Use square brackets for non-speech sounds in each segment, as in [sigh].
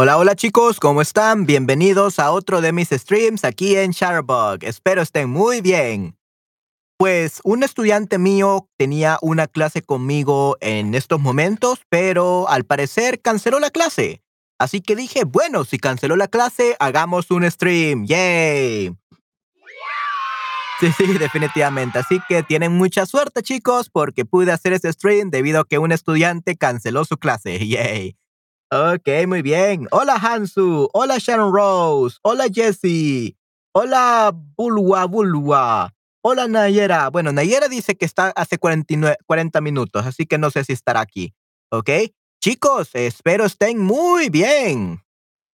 Hola, hola chicos, ¿cómo están? Bienvenidos a otro de mis streams aquí en Shutterbug. Espero estén muy bien. Pues un estudiante mío tenía una clase conmigo en estos momentos, pero al parecer canceló la clase. Así que dije, bueno, si canceló la clase, hagamos un stream. ¡Yay! Sí, sí, [laughs] definitivamente. Así que tienen mucha suerte, chicos, porque pude hacer este stream debido a que un estudiante canceló su clase. [laughs] ¡Yay! Ok, muy bien. Hola Hansu, hola Sharon Rose, hola Jessie, hola Bulwa Bulwa, hola Nayera. Bueno, Nayera dice que está hace 49, 40 minutos, así que no sé si estará aquí. Ok, chicos, espero estén muy bien.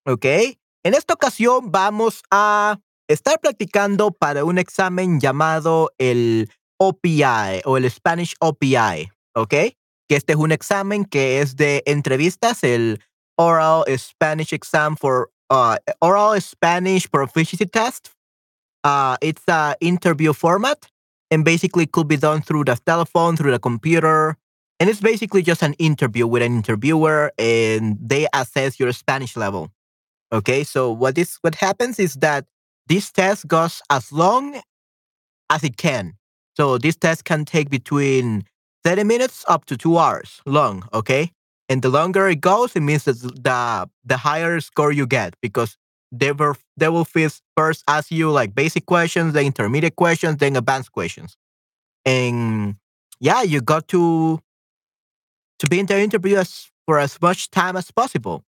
Ok, en esta ocasión vamos a estar practicando para un examen llamado el OPI o el Spanish OPI. Ok, que este es un examen que es de entrevistas, el Oral Spanish Exam for uh, Oral Spanish Proficiency Test. Uh, it's an interview format and basically could be done through the telephone, through the computer. And it's basically just an interview with an interviewer and they assess your Spanish level. Okay, so what is what happens is that this test goes as long as it can. So this test can take between 30 minutes up to two hours long, okay? And the longer it goes, it means that the the higher score you get because they will they will first ask you like basic questions, then intermediate questions, then advanced questions. And yeah, you got to to be in the interview as, for as much time as possible.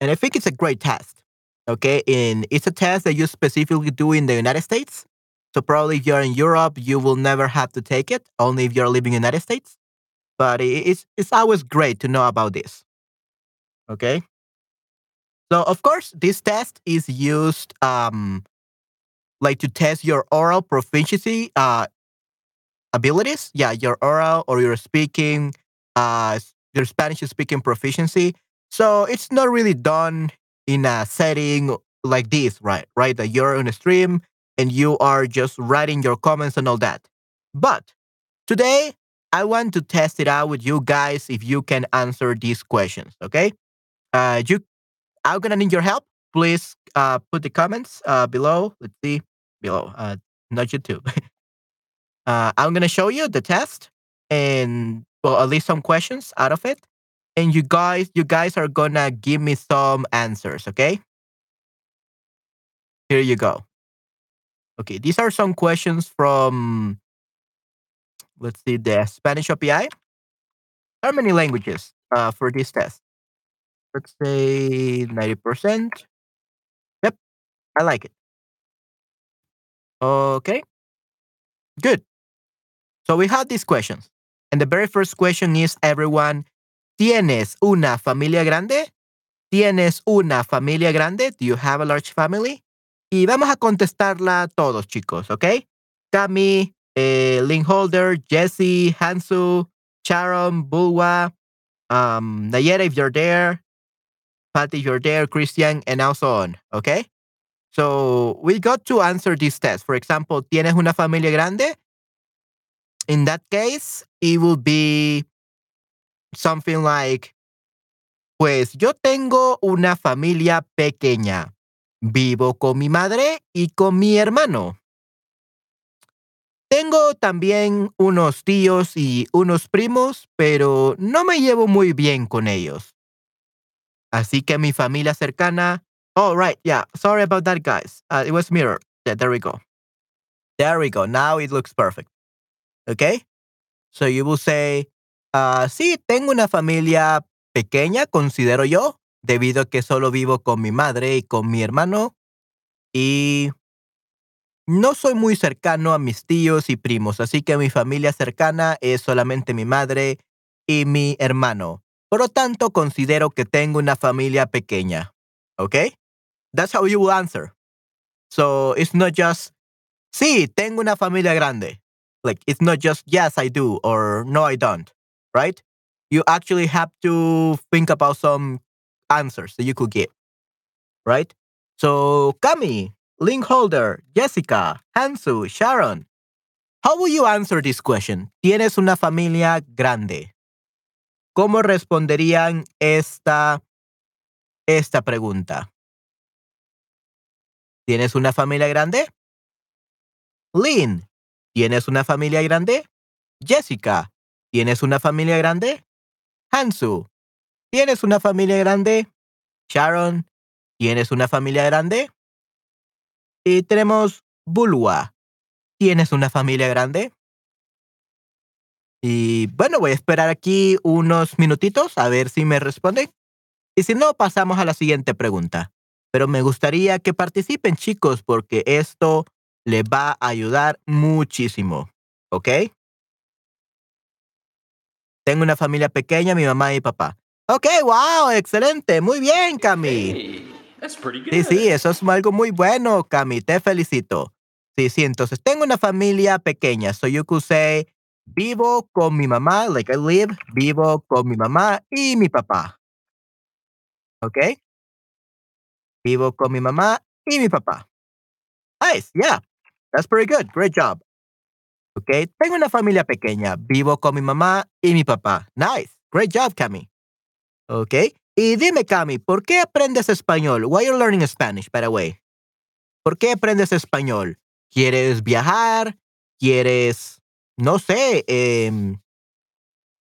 And I think it's a great test. Okay. And it's a test that you specifically do in the United States. So probably if you're in Europe, you will never have to take it, only if you're living in the United States. But it's it's always great to know about this. Okay. So of course, this test is used um like to test your oral proficiency uh abilities. Yeah, your oral or your speaking, uh your Spanish speaking proficiency. So it's not really done in a setting like this, right? Right, that you're on a stream and you are just writing your comments and all that. But today, I want to test it out with you guys if you can answer these questions. Okay, uh, you, I'm gonna need your help. Please uh, put the comments uh, below. Let's see below. Uh, not YouTube. [laughs] uh, I'm gonna show you the test and well, at least some questions out of it. And you guys, you guys are gonna give me some answers. Okay. Here you go. Okay, these are some questions from, let's see, the Spanish API. How many languages uh, for this test? Let's say 90%. Yep, I like it. Okay, good. So we have these questions. And the very first question is everyone, ¿tienes una familia grande? ¿Tienes una familia grande? Do you have a large family? Y vamos a contestarla todos, chicos, ¿ok? Cami, eh, Link Holder, Jesse, Hansu, Sharon, Bulwa, um, Nayera, if you're there, Patty, if you're there, Christian, and also on, okay? So we got to answer this test. For example, ¿tienes una familia grande? In that case, it will be something like, pues yo tengo una familia pequeña. Vivo con mi madre y con mi hermano. Tengo también unos tíos y unos primos, pero no me llevo muy bien con ellos. Así que mi familia cercana. Oh, right. Yeah. Sorry about that, guys. Uh, it was mirror. Yeah, there we go. There we go. Now it looks perfect. Okay. So you will say, uh, sí, tengo una familia pequeña, considero yo debido a que solo vivo con mi madre y con mi hermano y no soy muy cercano a mis tíos y primos, así que mi familia cercana es solamente mi madre y mi hermano. Por lo tanto, considero que tengo una familia pequeña. Okay? That's how you will answer. So it's not just, sí, tengo una familia grande. Like, it's not just, yes, I do, or no, I don't. Right? You actually have to think about some answers that you could get. Right? So, Cami, Link Holder, Jessica, Hansu, Sharon, how will you answer this question? ¿Tienes una familia grande? ¿Cómo responderían esta esta pregunta. ¿Tienes una familia grande? Lynn, ¿tienes una familia grande? Jessica, ¿tienes una familia grande? Hansu, ¿tienes una familia grande? Sharon, ¿tienes una familia grande? Y tenemos Bulwa, ¿tienes una familia grande? Y bueno, voy a esperar aquí unos minutitos a ver si me responden. Y si no, pasamos a la siguiente pregunta. Pero me gustaría que participen, chicos, porque esto les va a ayudar muchísimo. ¿Ok? Tengo una familia pequeña, mi mamá y papá. Ok, wow, excelente. Muy bien, Cami. Sí, sí, eso es algo muy bueno, Cami. Te felicito. Sí, sí, entonces tengo una familia pequeña. So you could say, vivo con mi mamá, like I live, vivo con mi mamá y mi papá. ¿Ok? Vivo con mi mamá y mi papá. Nice, yeah. That's pretty good. Great job. Ok, tengo una familia pequeña. Vivo con mi mamá y mi papá. Nice. Great job, Cami. Ok. Y dime, Cami, ¿por qué aprendes español? Why are you learning Spanish, by the way? ¿Por qué aprendes español? ¿Quieres viajar? ¿Quieres, no sé, eh,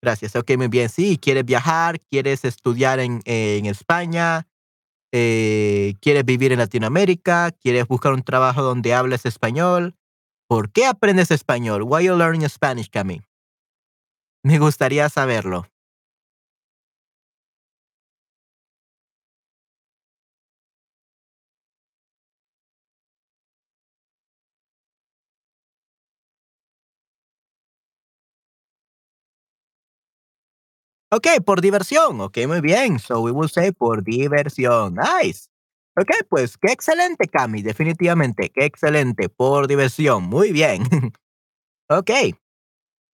gracias, ok, muy bien, sí, quieres viajar, quieres estudiar en, en España, eh, quieres vivir en Latinoamérica, quieres buscar un trabajo donde hables español. ¿Por qué aprendes español? Why are you learning Spanish, Cami? Me gustaría saberlo. Ok, por diversión. Ok, muy bien. So we will say por diversión. Nice. Ok, pues qué excelente, Cami. Definitivamente, qué excelente. Por diversión. Muy bien. [laughs] ok.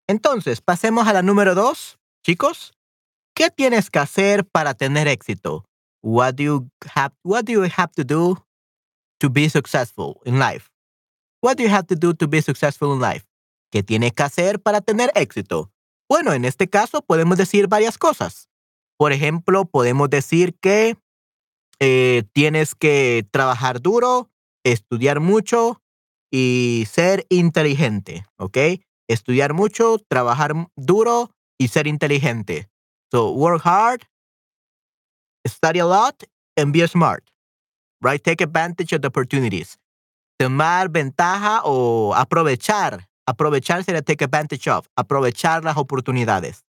Entonces, pasemos a la número dos, chicos. ¿Qué tienes que hacer para tener éxito? What do you have, what do you have to do to be successful in life? What do you have to do to be successful in life? ¿Qué tienes que hacer para tener éxito? Bueno, en este caso podemos decir varias cosas. Por ejemplo, podemos decir que eh, tienes que trabajar duro, estudiar mucho y ser inteligente, ¿ok? Estudiar mucho, trabajar duro y ser inteligente. So work hard, study a lot, and be smart. Right? Take advantage of the opportunities. Tomar ventaja o aprovechar Aprovechar sería take advantage of, aprovechar las oportunidades.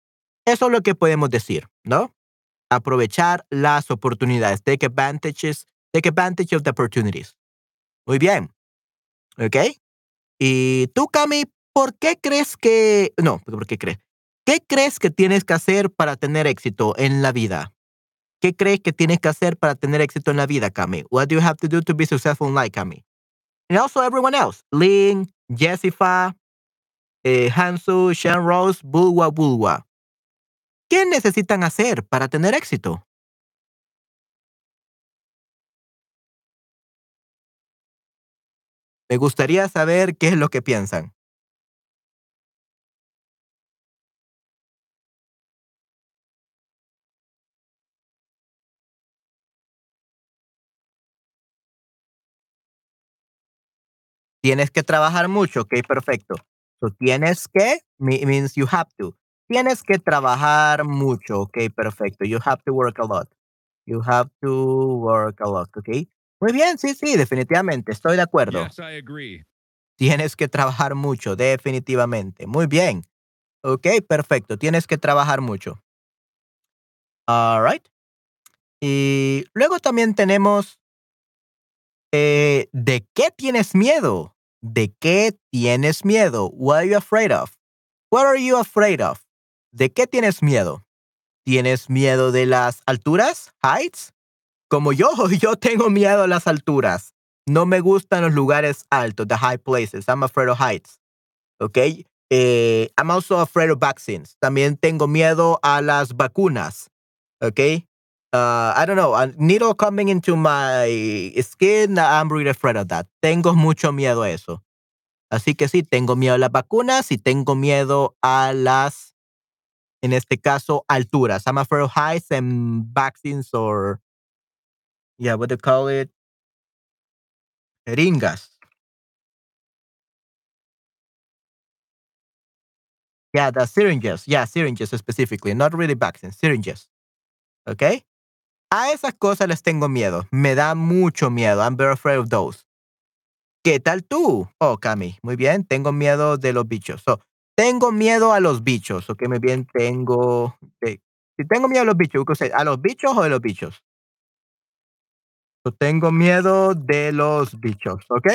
Eso es lo que podemos decir, ¿no? Aprovechar las oportunidades. Take advantages, take advantage of the opportunities. Muy bien. ¿Ok? Y tú, Cami, ¿por qué crees que... No, ¿por qué crees? ¿Qué crees que tienes que hacer para tener éxito en la vida? ¿Qué crees que tienes que hacer para tener éxito en la vida, Cami? What do you have to do to be successful in life, Cami? And also everyone else. Lynn, Jessica, eh, Hansu, Sean Rose, Bulwa Bulwa. ¿Qué necesitan hacer para tener éxito? Me gustaría saber qué es lo que piensan. Tienes que trabajar mucho, ok, perfecto. So, tienes que means you have to. Tienes que trabajar mucho, ok, perfecto. You have to work a lot. You have to work a lot, ok. Muy bien, sí, sí, definitivamente, estoy de acuerdo. Yes, I agree. Tienes que trabajar mucho, definitivamente. Muy bien. Ok, perfecto. Tienes que trabajar mucho. All right. Y luego también tenemos, eh, ¿de qué tienes miedo? ¿De qué tienes miedo? What are you afraid of? What are you afraid of? ¿De qué tienes miedo? ¿Tienes miedo de las alturas? Heights? Como yo, [laughs] yo tengo miedo a las alturas. No me gustan los lugares altos, the high places. I'm afraid of heights. Okay? Eh, I'm also afraid of vaccines. También tengo miedo a las vacunas. Okay? Uh, I don't know, a needle coming into my skin, I'm really afraid of that. Tengo mucho miedo a eso. Así que sí, tengo miedo a las vacunas y tengo miedo a las, en este caso, alturas. I'm afraid of heights and vaccines or Yeah, what do you call it? Jeringas. Yeah, the syringes. Yeah, syringes specifically, not really vaccines, syringes. Okay? A esas cosas les tengo miedo. Me da mucho miedo. I'm very afraid of those. ¿Qué tal tú? Oh, Cami. Muy bien. Tengo miedo de los bichos. So, tengo miedo a los bichos. Ok, muy bien. Tengo. Si tengo miedo a los bichos, ¿a los bichos o de los bichos? tengo miedo de los bichos. ¿Ok?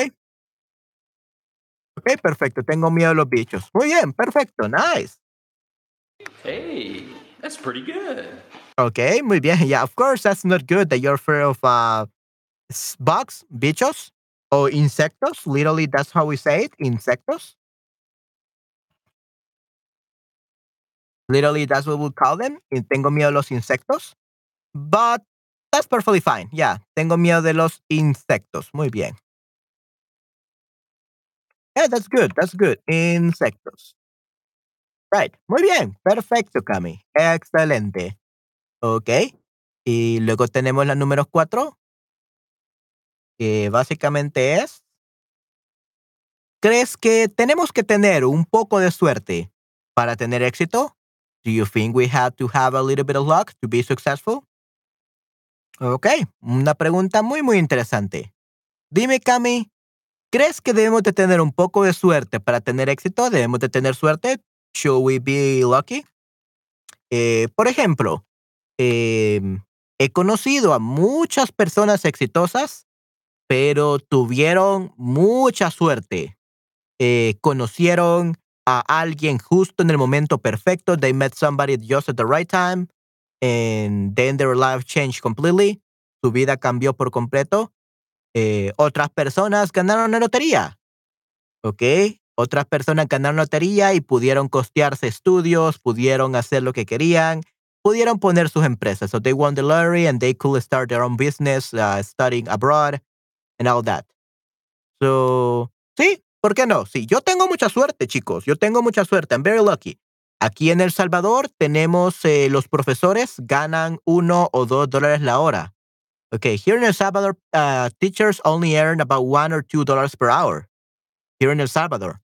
Ok, perfecto. Tengo miedo de los bichos. Muy bien. Perfecto. Nice. Hey, that's pretty good. Okay, muy bien. Yeah, of course, that's not good that you're afraid of uh, bugs, bichos, or insectos. Literally, that's how we say it, insectos. Literally, that's what we call them. Tengo miedo a los insectos. But that's perfectly fine. Yeah, tengo miedo de los insectos. Muy bien. Yeah, that's good. That's good. Insectos. Right. Muy bien. Perfecto, Cami. Excelente. Ok. Y luego tenemos la número cuatro, que básicamente es, ¿crees que tenemos que tener un poco de suerte para tener éxito? Do you think we have to have a little bit of luck to be successful? Ok, una pregunta muy, muy interesante. Dime, Cami, ¿crees que debemos de tener un poco de suerte para tener éxito? ¿Debemos de tener suerte? Should we be lucky? Eh, por ejemplo, Em, he conocido a muchas personas exitosas, pero tuvieron mucha suerte. Eh, conocieron a alguien justo en el momento perfecto. They met somebody just at the right time. And then their life changed completely. Su vida cambió por completo. Eh, otras personas ganaron la lotería. ¿Ok? Otras personas ganaron lotería y pudieron costearse estudios, pudieron hacer lo que querían pudieron poner sus empresas. So they won the lottery and they could start their own business, uh, studying abroad and all that. So, sí, ¿por qué no? Sí, yo tengo mucha suerte, chicos. Yo tengo mucha suerte. I'm very lucky. Aquí en El Salvador tenemos eh, los profesores ganan uno o dos dólares la hora. Okay, here in El Salvador, uh, teachers only earn about one or two dollars per hour. Here in El Salvador.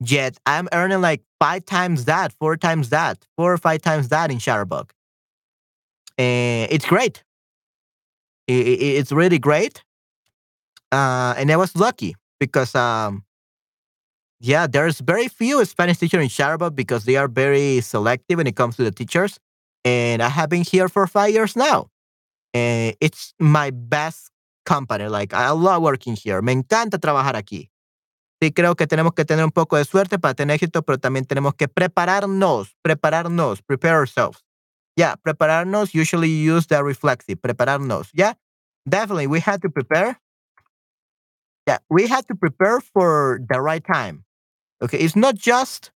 Yet I'm earning like five times that, four times that, four or five times that in Shutterbug. Uh, it's great. It, it, it's really great. Uh, and I was lucky because, um, yeah, there's very few Spanish teachers in Shutterbug because they are very selective when it comes to the teachers. And I have been here for five years now. And it's my best company. Like, I love working here. Me encanta trabajar aquí. Sí, creo que tenemos que tener un poco de suerte para tener éxito, pero también tenemos que prepararnos, prepararnos, prepare ourselves. Yeah, prepararnos usually use the reflexive, prepararnos. Yeah, definitely. We had to prepare. Yeah, we had to prepare for the right time. Okay, it's not just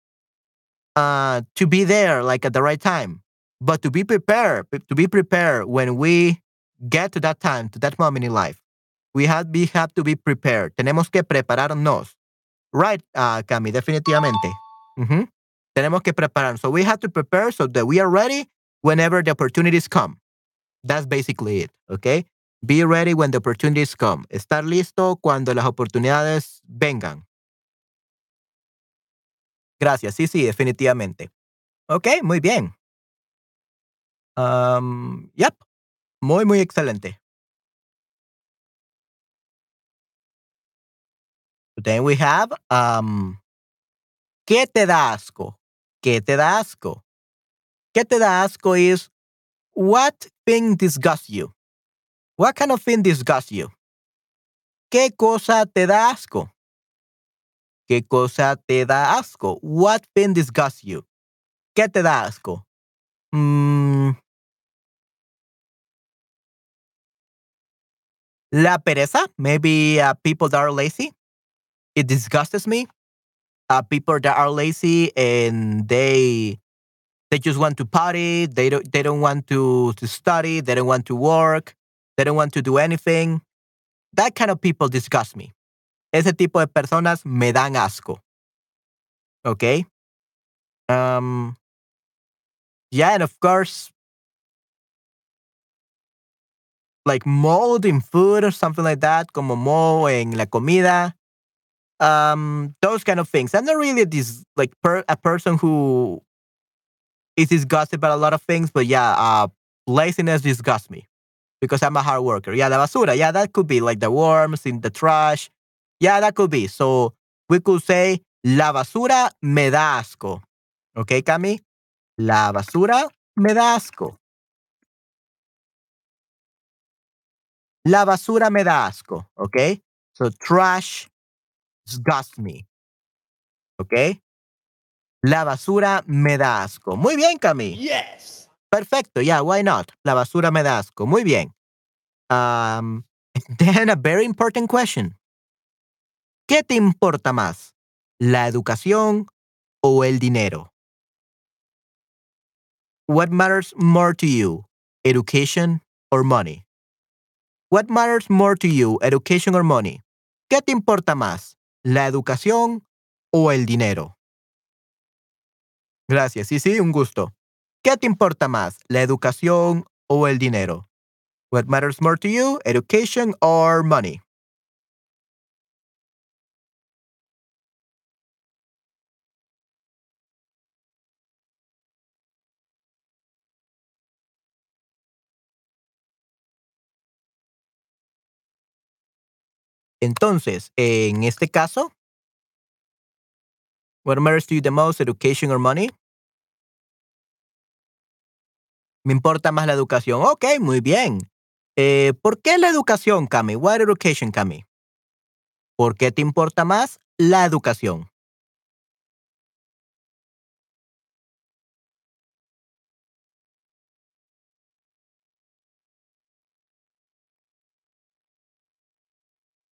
uh, to be there like at the right time, but to be prepared, to be prepared when we get to that time, to that moment in life. We have, we have to be prepared. Tenemos que prepararnos. Right, uh, Cami, definitivamente. Mm -hmm. Tenemos que prepararnos. So we have to prepare so that we are ready whenever the opportunities come. That's basically it, okay? Be ready when the opportunities come. Estar listo cuando las oportunidades vengan. Gracias. Sí, sí, definitivamente. Ok, muy bien. Um, yep. Muy, muy excelente. Then we have, um, ¿qué te da asco? ¿Qué te da asco? ¿Qué te da asco is what thing disgusts you? What kind of thing disgusts you? ¿Qué cosa te da asco? ¿Qué cosa te da asco? What thing disgusts you? ¿Qué te da asco? Mm, la pereza. Maybe uh, people that are lazy. It disgusts me. Uh, people that are lazy and they they just want to party. They don't. They don't want to to study. They don't want to work. They don't want to do anything. That kind of people disgust me. Ese tipo de personas me dan asco. Okay. Um. Yeah, and of course, like mold in food or something like that, como moho en la comida. Um, those kind of things. I'm not really this like per, a person who is disgusted about a lot of things, but yeah, uh, laziness disgusts me because I'm a hard worker. Yeah, la basura. Yeah, that could be like the worms in the trash. Yeah, that could be. So we could say la basura me da asco. Okay, Cami? La basura me da asco. La basura me da asco. Okay? So trash disgusts me. Okay? La basura me da asco. Muy bien, Cami. Yes. Perfecto. Yeah, why not? La basura me da asco. Muy bien. Um, [laughs] then a very important question. ¿Qué te importa más? ¿La educación o el dinero? What matters more to you? Education or money? What matters more to you? Education or money? ¿Qué te importa más? ¿La educación o el dinero? Gracias. Sí, sí, un gusto. ¿Qué te importa más? ¿La educación o el dinero? What matters more to you? Education or money? Entonces, en este caso, what matters to you the most, education or money? Me importa más la educación. Ok, muy bien. Eh, ¿Por qué la educación, Cami? What education, Cami? ¿Por qué te importa más la educación?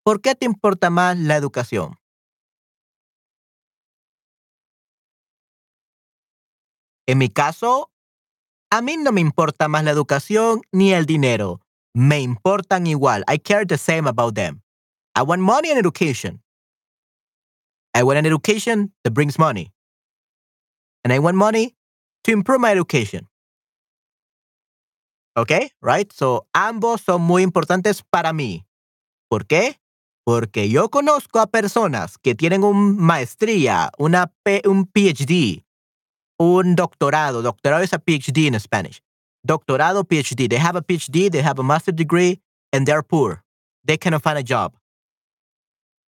¿Por qué te importa más la educación? En mi caso, a mí no me importa más la educación ni el dinero. Me importan igual. I care the same about them. I want money and education. I want an education that brings money. And I want money to improve my education. Okay, right? So ambos son muy importantes para mí. ¿Por qué? Porque yo conozco a personas que tienen una maestría, una P un PhD, un doctorado. Doctorado is a PhD in Spanish. Doctorado, PhD. They have a PhD, they have a master's degree, and they're poor. They cannot find a job.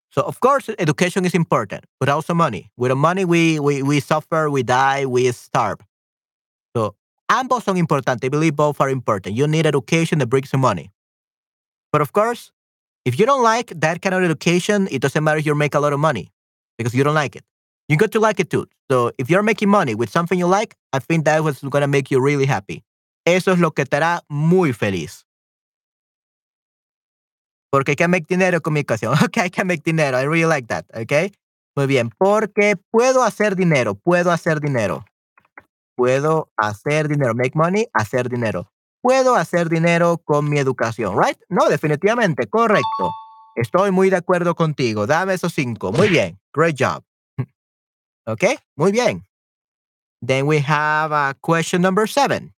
So of course, education is important, but also money. Without money, we, we, we suffer, we die, we starve. So ambos son importantes. I believe both are important. You need education that brings you money. But of course, if you don't like that kind of education, it doesn't matter if you make a lot of money because you don't like it. You got to like it too. So if you're making money with something you like, I think that was going to make you really happy. Eso es lo que te hará muy feliz. Porque hay que make dinero ocasión. [laughs] Okay, I can make dinero. I really like that. Okay. Muy bien. Porque puedo hacer dinero. Puedo hacer dinero. Puedo hacer dinero. Make money, hacer dinero. Puedo hacer dinero con mi educación, right? No, definitivamente, correcto. Estoy muy de acuerdo contigo. Dame esos cinco. Muy bien. Great job. Ok, muy bien. Then we have a question number seven.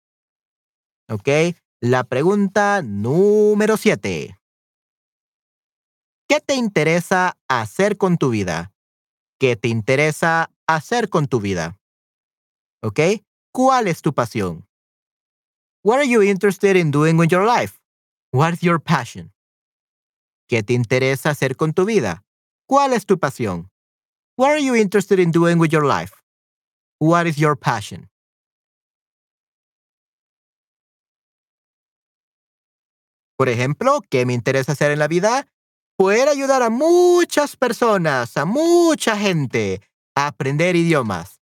Ok, la pregunta número siete. ¿Qué te interesa hacer con tu vida? ¿Qué te interesa hacer con tu vida? ¿Ok? ¿Cuál es tu pasión? What are you interested in doing with your life? What is your passion? ¿Qué te interesa hacer con tu vida? ¿Cuál es tu pasión? What are you interested in doing with your life? What is your passion? Por ejemplo, ¿qué me interesa hacer en la vida? Poder ayudar a muchas personas, a mucha gente a aprender idiomas.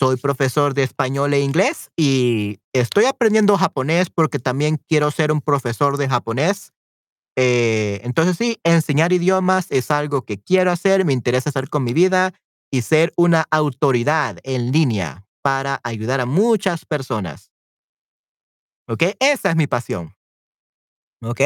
Soy profesor de español e inglés y estoy aprendiendo japonés porque también quiero ser un profesor de japonés. Eh, entonces sí, enseñar idiomas es algo que quiero hacer, me interesa hacer con mi vida y ser una autoridad en línea para ayudar a muchas personas. ¿Ok? Esa es mi pasión. ¿Ok?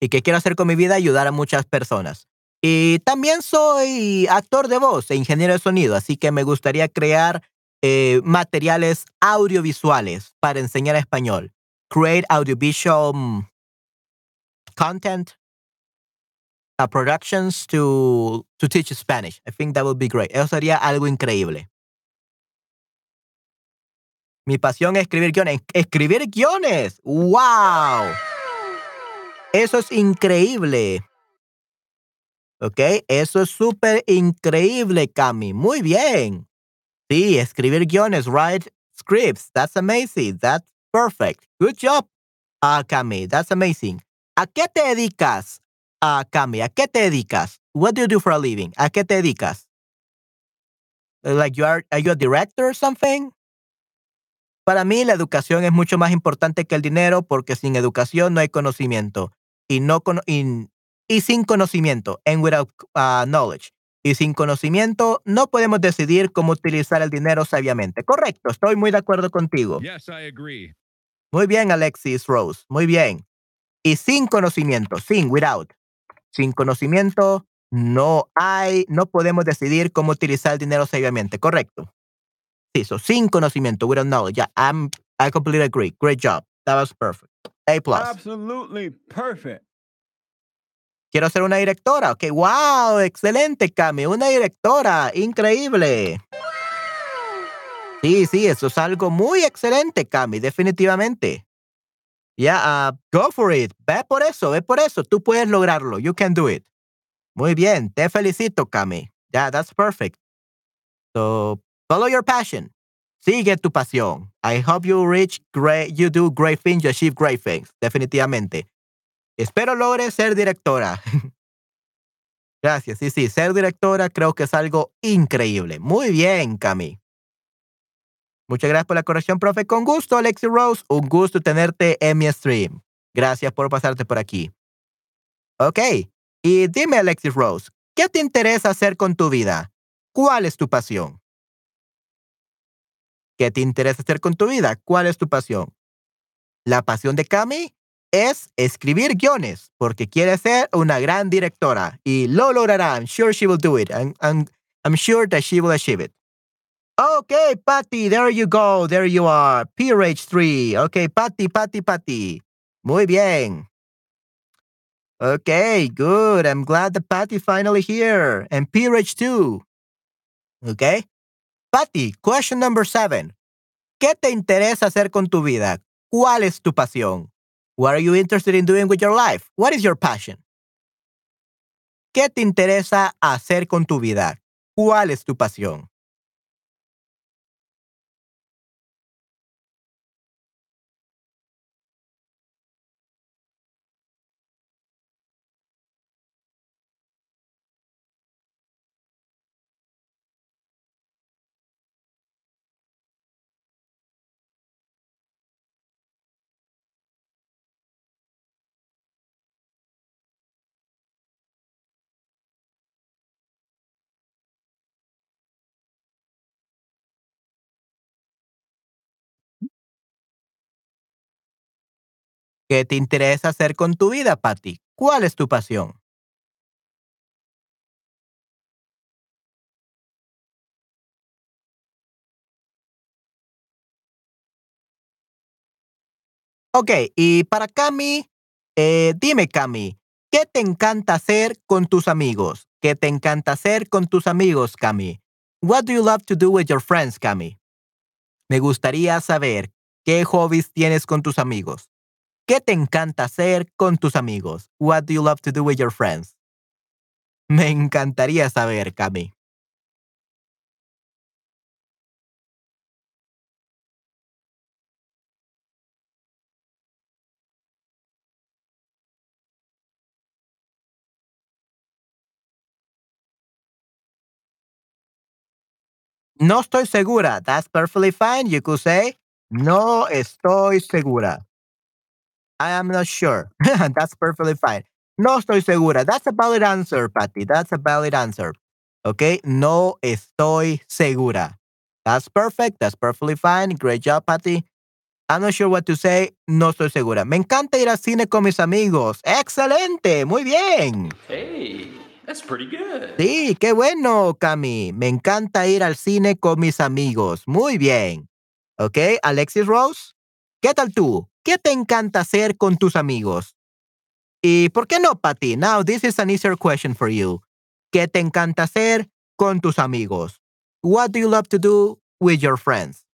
¿Y qué quiero hacer con mi vida? Ayudar a muchas personas. Y también soy actor de voz e ingeniero de sonido, así que me gustaría crear eh, materiales audiovisuales para enseñar español. Create audiovisual, content uh, productions to to teach Spanish. I think that would be great. Eso sería algo increíble. Mi pasión es escribir guiones. Escribir guiones. ¡Wow! Eso es increíble. ¿Ok? Eso es súper increíble, Cami. Muy bien. Sí, escribir guiones, write scripts. That's amazing. That's perfect. Good job, uh, Cami. That's amazing. ¿A qué te dedicas, uh, Cami? ¿A qué te dedicas? What do you do for a living? ¿A qué te dedicas? Like you are, are you a director or something? Para mí la educación es mucho más importante que el dinero porque sin educación no hay conocimiento y no y, y sin conocimiento and without uh, knowledge y sin conocimiento no podemos decidir cómo utilizar el dinero sabiamente. Correcto, estoy muy de acuerdo contigo. Yes, I agree. Muy bien, Alexis Rose. Muy bien. Y sin conocimiento, sin, without. Sin conocimiento no hay, no podemos decidir cómo utilizar el dinero sabiamente. Correcto. Sí, so sin conocimiento, without knowledge. Yeah, I'm, I completely agree. Great job. That was perfect. A plus. Absolutely perfect. Quiero ser una directora. Ok, wow, excelente, Cami. Una directora, increíble. Sí, sí, eso es algo muy excelente, Cami, definitivamente. Yeah, uh, go for it. Ve por eso, ve por eso. Tú puedes lograrlo. You can do it. Muy bien, te felicito, Cami. Yeah, that's perfect. So, follow your passion. Sigue tu pasión. I hope you reach great, you do great things, you achieve great things. Definitivamente. Espero logre ser directora. [laughs] Gracias. Sí, sí, ser directora creo que es algo increíble. Muy bien, Cami. Muchas gracias por la corrección, profe. Con gusto, Alexi Rose. Un gusto tenerte en mi stream. Gracias por pasarte por aquí. Ok. Y dime, Alexis Rose, ¿qué te interesa hacer con tu vida? ¿Cuál es tu pasión? ¿Qué te interesa hacer con tu vida? ¿Cuál es tu pasión? La pasión de Cami es escribir guiones porque quiere ser una gran directora y lo logrará. I'm sure she will do it. I'm, I'm, I'm sure that she will achieve it. Okay, Patty, there you go. There you are. PRH3. Okay, Patty, Patty, Patty. Muy bien. Okay, good. I'm glad that Patty finally here. And PRH2. Okay. Patty, question number seven. ¿Qué te interesa hacer con tu vida? ¿Cuál es tu pasión? What are you interested in doing with your life? What is your passion? ¿Qué te interesa hacer con tu vida? ¿Cuál es tu pasión? ¿Qué te interesa hacer con tu vida, Patty? ¿Cuál es tu pasión? Ok, y para Cami, eh, dime Cami, ¿qué te encanta hacer con tus amigos? ¿Qué te encanta hacer con tus amigos, Cami? What do you love to do with your friends, Cami? Me gustaría saber qué hobbies tienes con tus amigos. ¿Qué te encanta hacer con tus amigos? What do you love to do with your friends? Me encantaría saber, Cami. No estoy segura. That's perfectly fine. You could say, no estoy segura. I am not sure. [laughs] That's perfectly fine. No estoy segura. That's a valid answer, Patty. That's a valid answer. Okay. No estoy segura. That's perfect. That's perfectly fine. Great job, Patty. I'm not sure what to say. No estoy segura. Me encanta ir al cine con mis amigos. Excelente. Muy bien. Hey, that's pretty good. Sí, qué bueno, Cami. Me encanta ir al cine con mis amigos. Muy bien. Ok, Alexis Rose. ¿Qué tal tú? ¿Qué te encanta hacer con tus amigos? ¿Y por qué no, Patty? Now, this is an easier question for you. ¿Qué te encanta hacer con tus amigos? What do you love to do with your friends?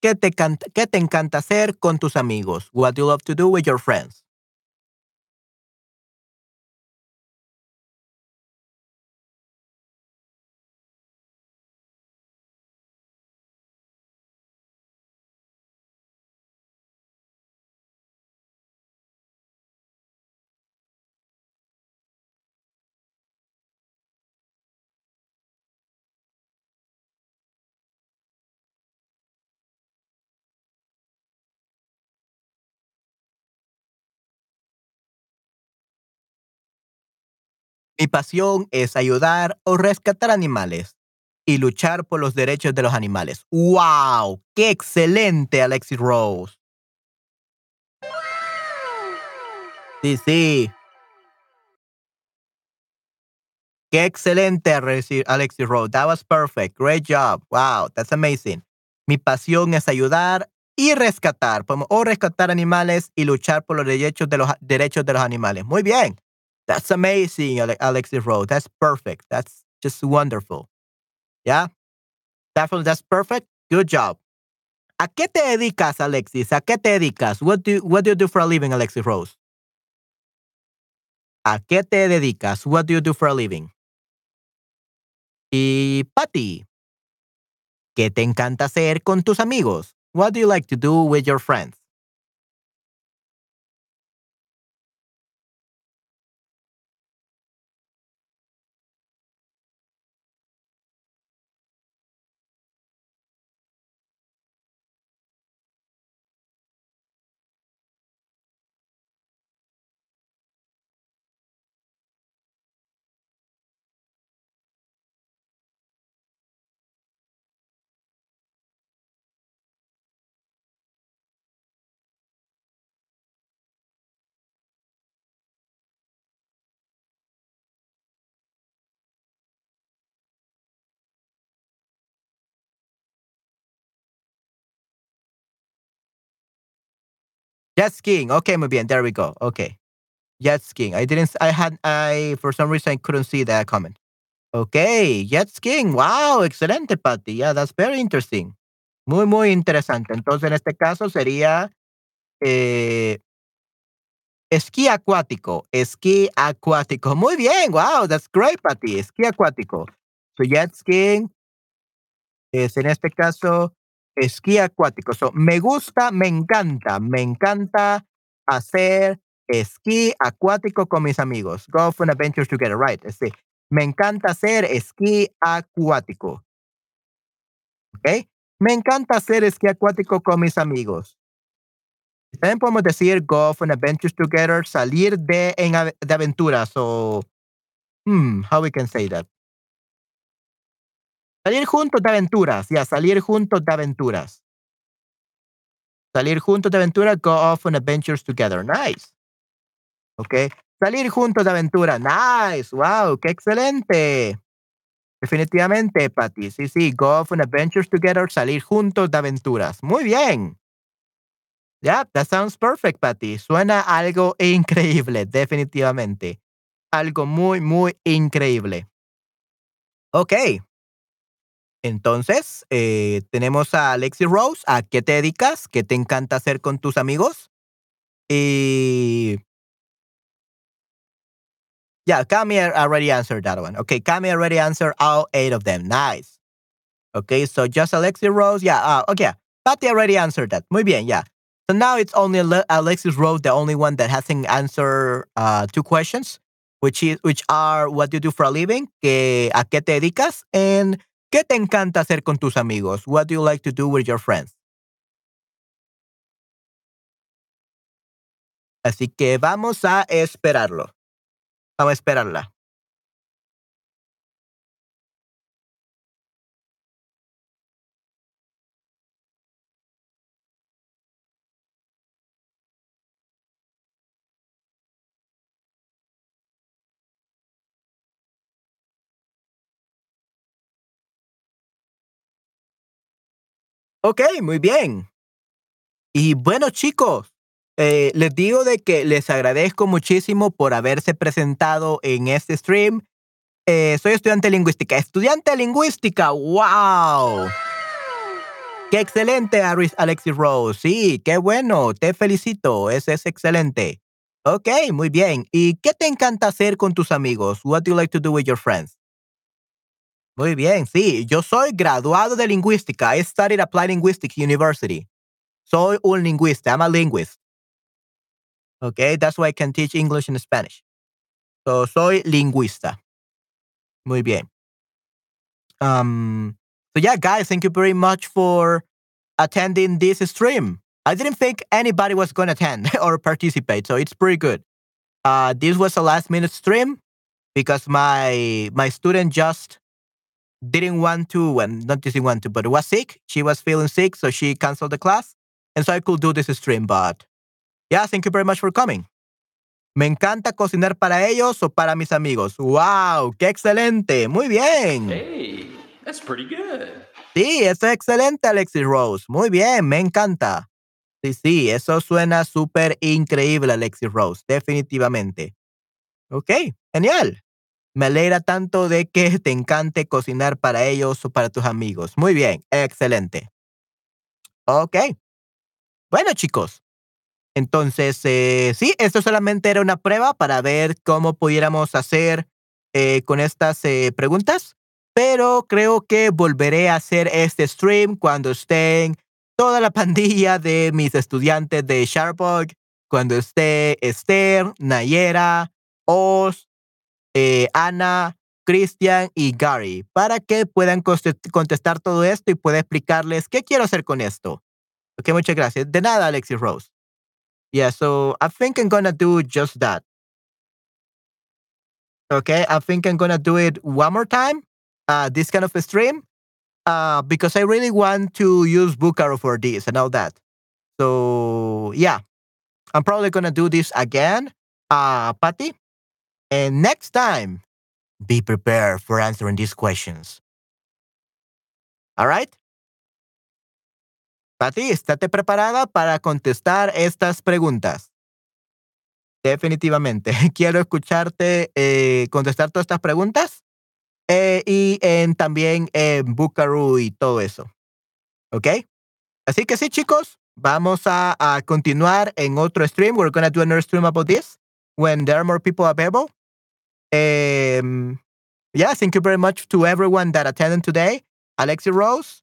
¿Qué te, ¿Qué te encanta hacer con tus amigos? What do you love to do with your friends? Mi pasión es ayudar o rescatar animales y luchar por los derechos de los animales. ¡Wow! ¡Qué excelente, Alexis Rose! Sí, sí. Qué excelente, Alexis Rose. That was perfect. Great job. Wow, that's amazing. Mi pasión es ayudar y rescatar, o rescatar animales y luchar por los derechos de los derechos de los animales. Muy bien. That's amazing, Alexis Rowe. That's perfect. That's just wonderful. Yeah? Definitely, that's perfect. Good job. ¿A qué te dedicas, Alexis? ¿A qué te dedicas? What do, what do you do for a living, Alexis Rose? ¿A qué te dedicas? What do you do for a living? Y Patty, ¿qué te encanta hacer con tus amigos? What do you like to do with your friends? Jet skiing. Okay, muy bien. There we go. Okay. Jet skiing. I didn't, I had, I, for some reason, I couldn't see that comment. Okay. Jet skiing. Wow. Excelente, Patty. Yeah, that's very interesting. Muy, muy interesante. Entonces, en este caso sería eh, esquí acuático. Esquí acuático. Muy bien. Wow. That's great, Patty. Esquí acuático. So, jet skiing es en este caso esquí acuático. me gusta, me encanta, me encanta hacer esquí acuático con mis amigos. Go for an adventure together, right? Sí. Me encanta hacer esquí acuático. ¿Ok? Me encanta hacer esquí acuático con mis amigos. También podemos decir go for an adventure together, salir de, en, de aventuras o, hmm, how we can say that. Salir juntos de aventuras, ya, salir juntos de aventuras. Salir juntos de aventuras, go off on adventures together. Nice. Ok. Salir juntos de aventura. Nice. Wow, qué excelente. Definitivamente, Patty. Sí, sí, go off on adventures together, salir juntos de aventuras. Muy bien. Yeah, that sounds perfect, Patty. Suena algo increíble, definitivamente. Algo muy, muy increíble. Ok. Entonces, eh, tenemos a Alexi Rose. ¿A qué te dedicas? ¿Qué te encanta hacer con tus amigos? Y. Yeah, Cami already answered that one. Okay, Cami already answered all eight of them. Nice. Okay, so just Alexi Rose. Yeah, uh, okay. Patty already answered that. Muy bien, yeah. So now it's only Alexis Rose, the only one that hasn't answered uh, two questions, which is which are what do you do for a living, a qué te dedicas, and ¿Qué te encanta hacer con tus amigos? What do you like to do with your friends? Así que vamos a esperarlo. Vamos a esperarla. Ok, muy bien. Y bueno, chicos, eh, les digo de que les agradezco muchísimo por haberse presentado en este stream. Eh, soy estudiante de lingüística. Estudiante lingüística, wow. Qué excelente, Aris Alexis Rose. Sí, qué bueno. Te felicito. Ese es excelente. Ok, muy bien. ¿Y qué te encanta hacer con tus amigos? What do you like to do with your friends? Muy bien, sí. Yo soy graduado de lingüística. I studied Applied Linguistics University. Soy un lingüista. I'm a linguist. Okay, that's why I can teach English and Spanish. So, soy lingüista. Muy bien. Um, so yeah, guys, thank you very much for attending this stream. I didn't think anybody was going to attend [laughs] or participate, so it's pretty good. Uh, this was a last minute stream because my my student just didn't want to, and not just didn't want to, but was sick. She was feeling sick, so she canceled the class, and so I could do this stream. But yeah, thank you very much for coming. Me encanta cocinar para ellos o para mis amigos. ¡Wow! ¡Qué excelente! Muy bien. Hey, that's pretty good. Sí, eso es excelente, Alexis Rose. Muy bien, me encanta. Sí, sí, eso suena súper increíble, Alexis Rose, definitivamente. Ok, genial. Me alegra tanto de que [laughs] te encante cocinar para ellos o para tus amigos. Muy bien, excelente. Ok. Bueno, chicos, entonces, eh, sí, esto solamente era una prueba para ver cómo pudiéramos hacer eh, con estas eh, preguntas, pero creo que volveré a hacer este stream cuando estén toda la [laughs] pandilla de mis estudiantes de Sharpog, cuando esté Esther, Nayera, Oz, Ana, Christian y Gary, para que puedan contestar todo esto y pueda explicarles qué quiero hacer con esto. Ok, muchas gracias. De nada, Alexis Rose. Yeah, so I think I'm gonna do just that. Okay, I think I'm gonna do it one more time, uh, this kind of a stream, uh, because I really want to use Bookaro for this and all that. So yeah, I'm probably gonna do this again, uh, Patty. And next time, be prepared for answering these questions. All right? Patty, estate preparada para contestar estas preguntas. Definitivamente. [laughs] Quiero escucharte eh, contestar todas estas preguntas eh, y también en Buckaroo y todo eso. ¿Ok? Así que sí, chicos, vamos a, a continuar en otro stream. We're going to do another stream about this when there are more people available. Um, yeah, thank you very much to everyone that attended today. Alexi Rose,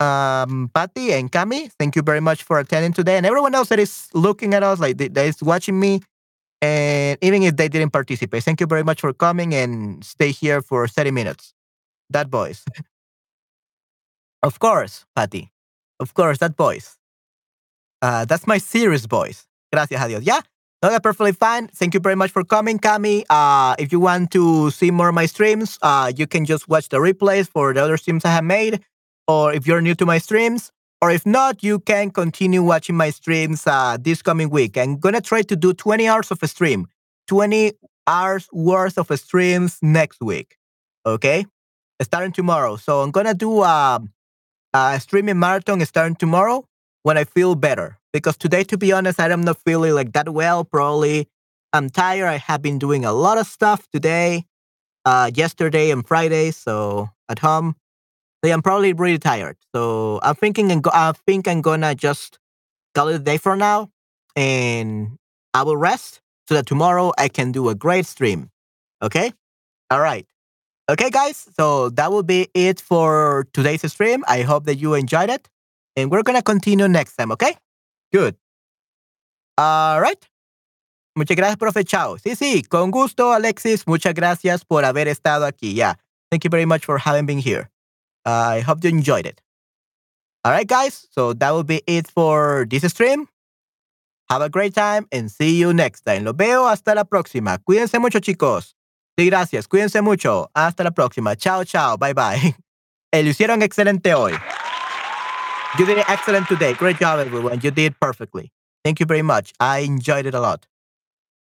um, Patty and Cami, thank you very much for attending today, and everyone else that is looking at us, like that is watching me, and even if they didn't participate, thank you very much for coming and stay here for 30 minutes. That voice, [laughs] of course, Patty, of course, that voice. Uh, that's my serious voice. Gracias a Dios. Yeah, no, that's perfectly fine. Thank you very much for coming, Cami. Uh, if you want to see more of my streams, uh, you can just watch the replays for the other streams I have made or if you're new to my streams, or if not, you can continue watching my streams uh, this coming week. I'm gonna try to do 20 hours of a stream, 20 hours worth of streams next week. Okay, starting tomorrow. So I'm gonna do a, a streaming marathon starting tomorrow when I feel better. Because today, to be honest, I'm not feeling like that well. Probably I'm tired. I have been doing a lot of stuff today, uh, yesterday and Friday. So at home, So I'm probably really tired. So I'm thinking, I think I'm gonna just call it a day for now, and I will rest so that tomorrow I can do a great stream. Okay. All right. Okay, guys. So that will be it for today's stream. I hope that you enjoyed it, and we're gonna continue next time. Okay. Good. All right. Muchas gracias, profe. Chao. Sí, sí, con gusto, Alexis. Muchas gracias por haber estado aquí. Yeah. Thank you very much for having been here. I hope you enjoyed it. All right, guys. So that will be it for this stream. Have a great time and see you next time. Lo veo hasta la próxima. Cuídense mucho, chicos. Sí, gracias. Cuídense mucho. Hasta la próxima. Chao, chao. Bye, bye. [laughs] Eh, lo hicieron excelente hoy. You did excellent today. Great job, everyone. You did perfectly. Thank you very much. I enjoyed it a lot.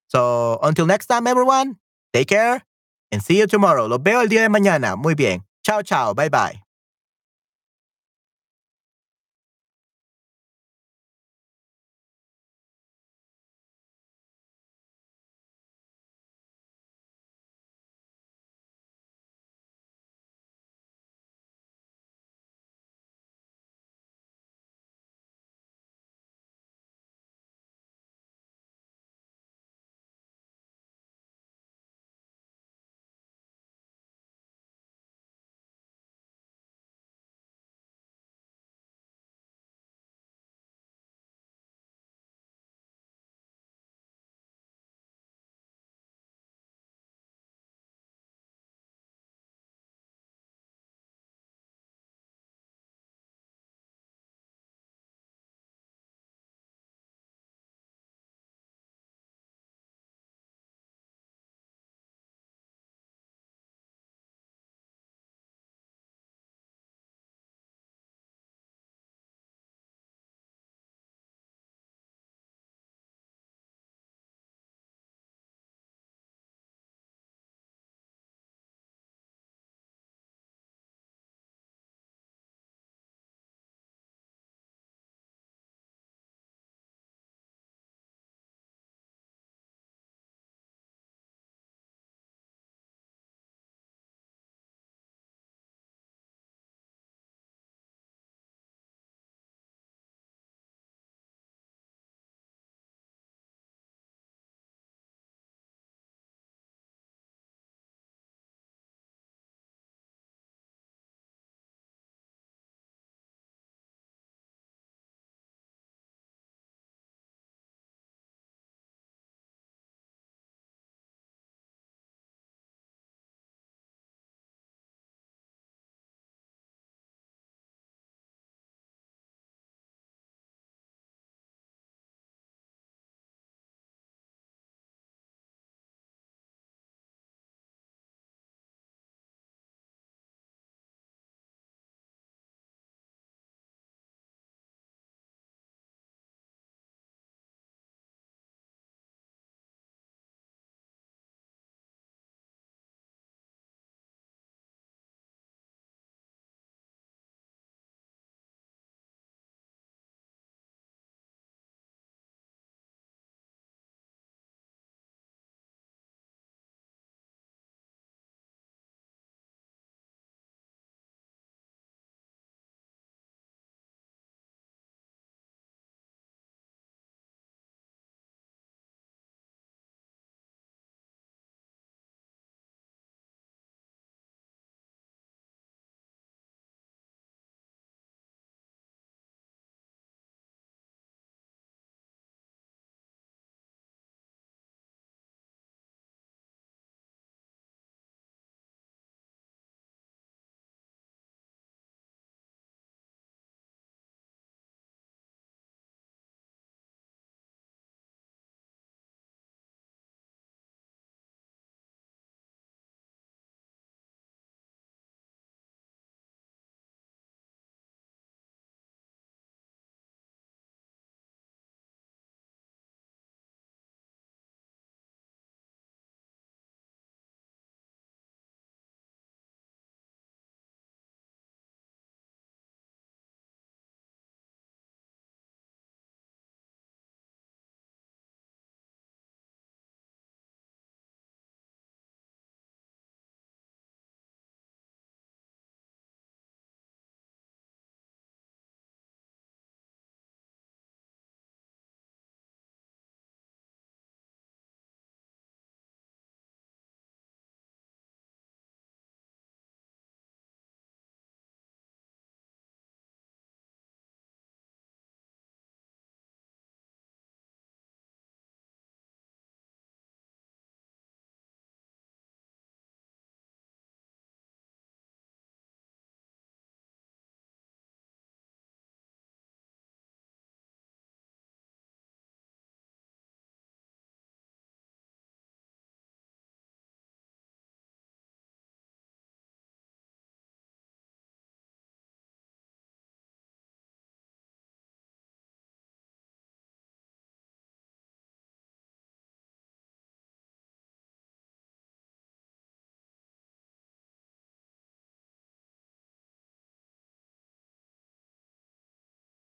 So, until next time, everyone, take care and see you tomorrow. Lo veo el día de mañana. Muy bien. Chao, chao. Bye, bye.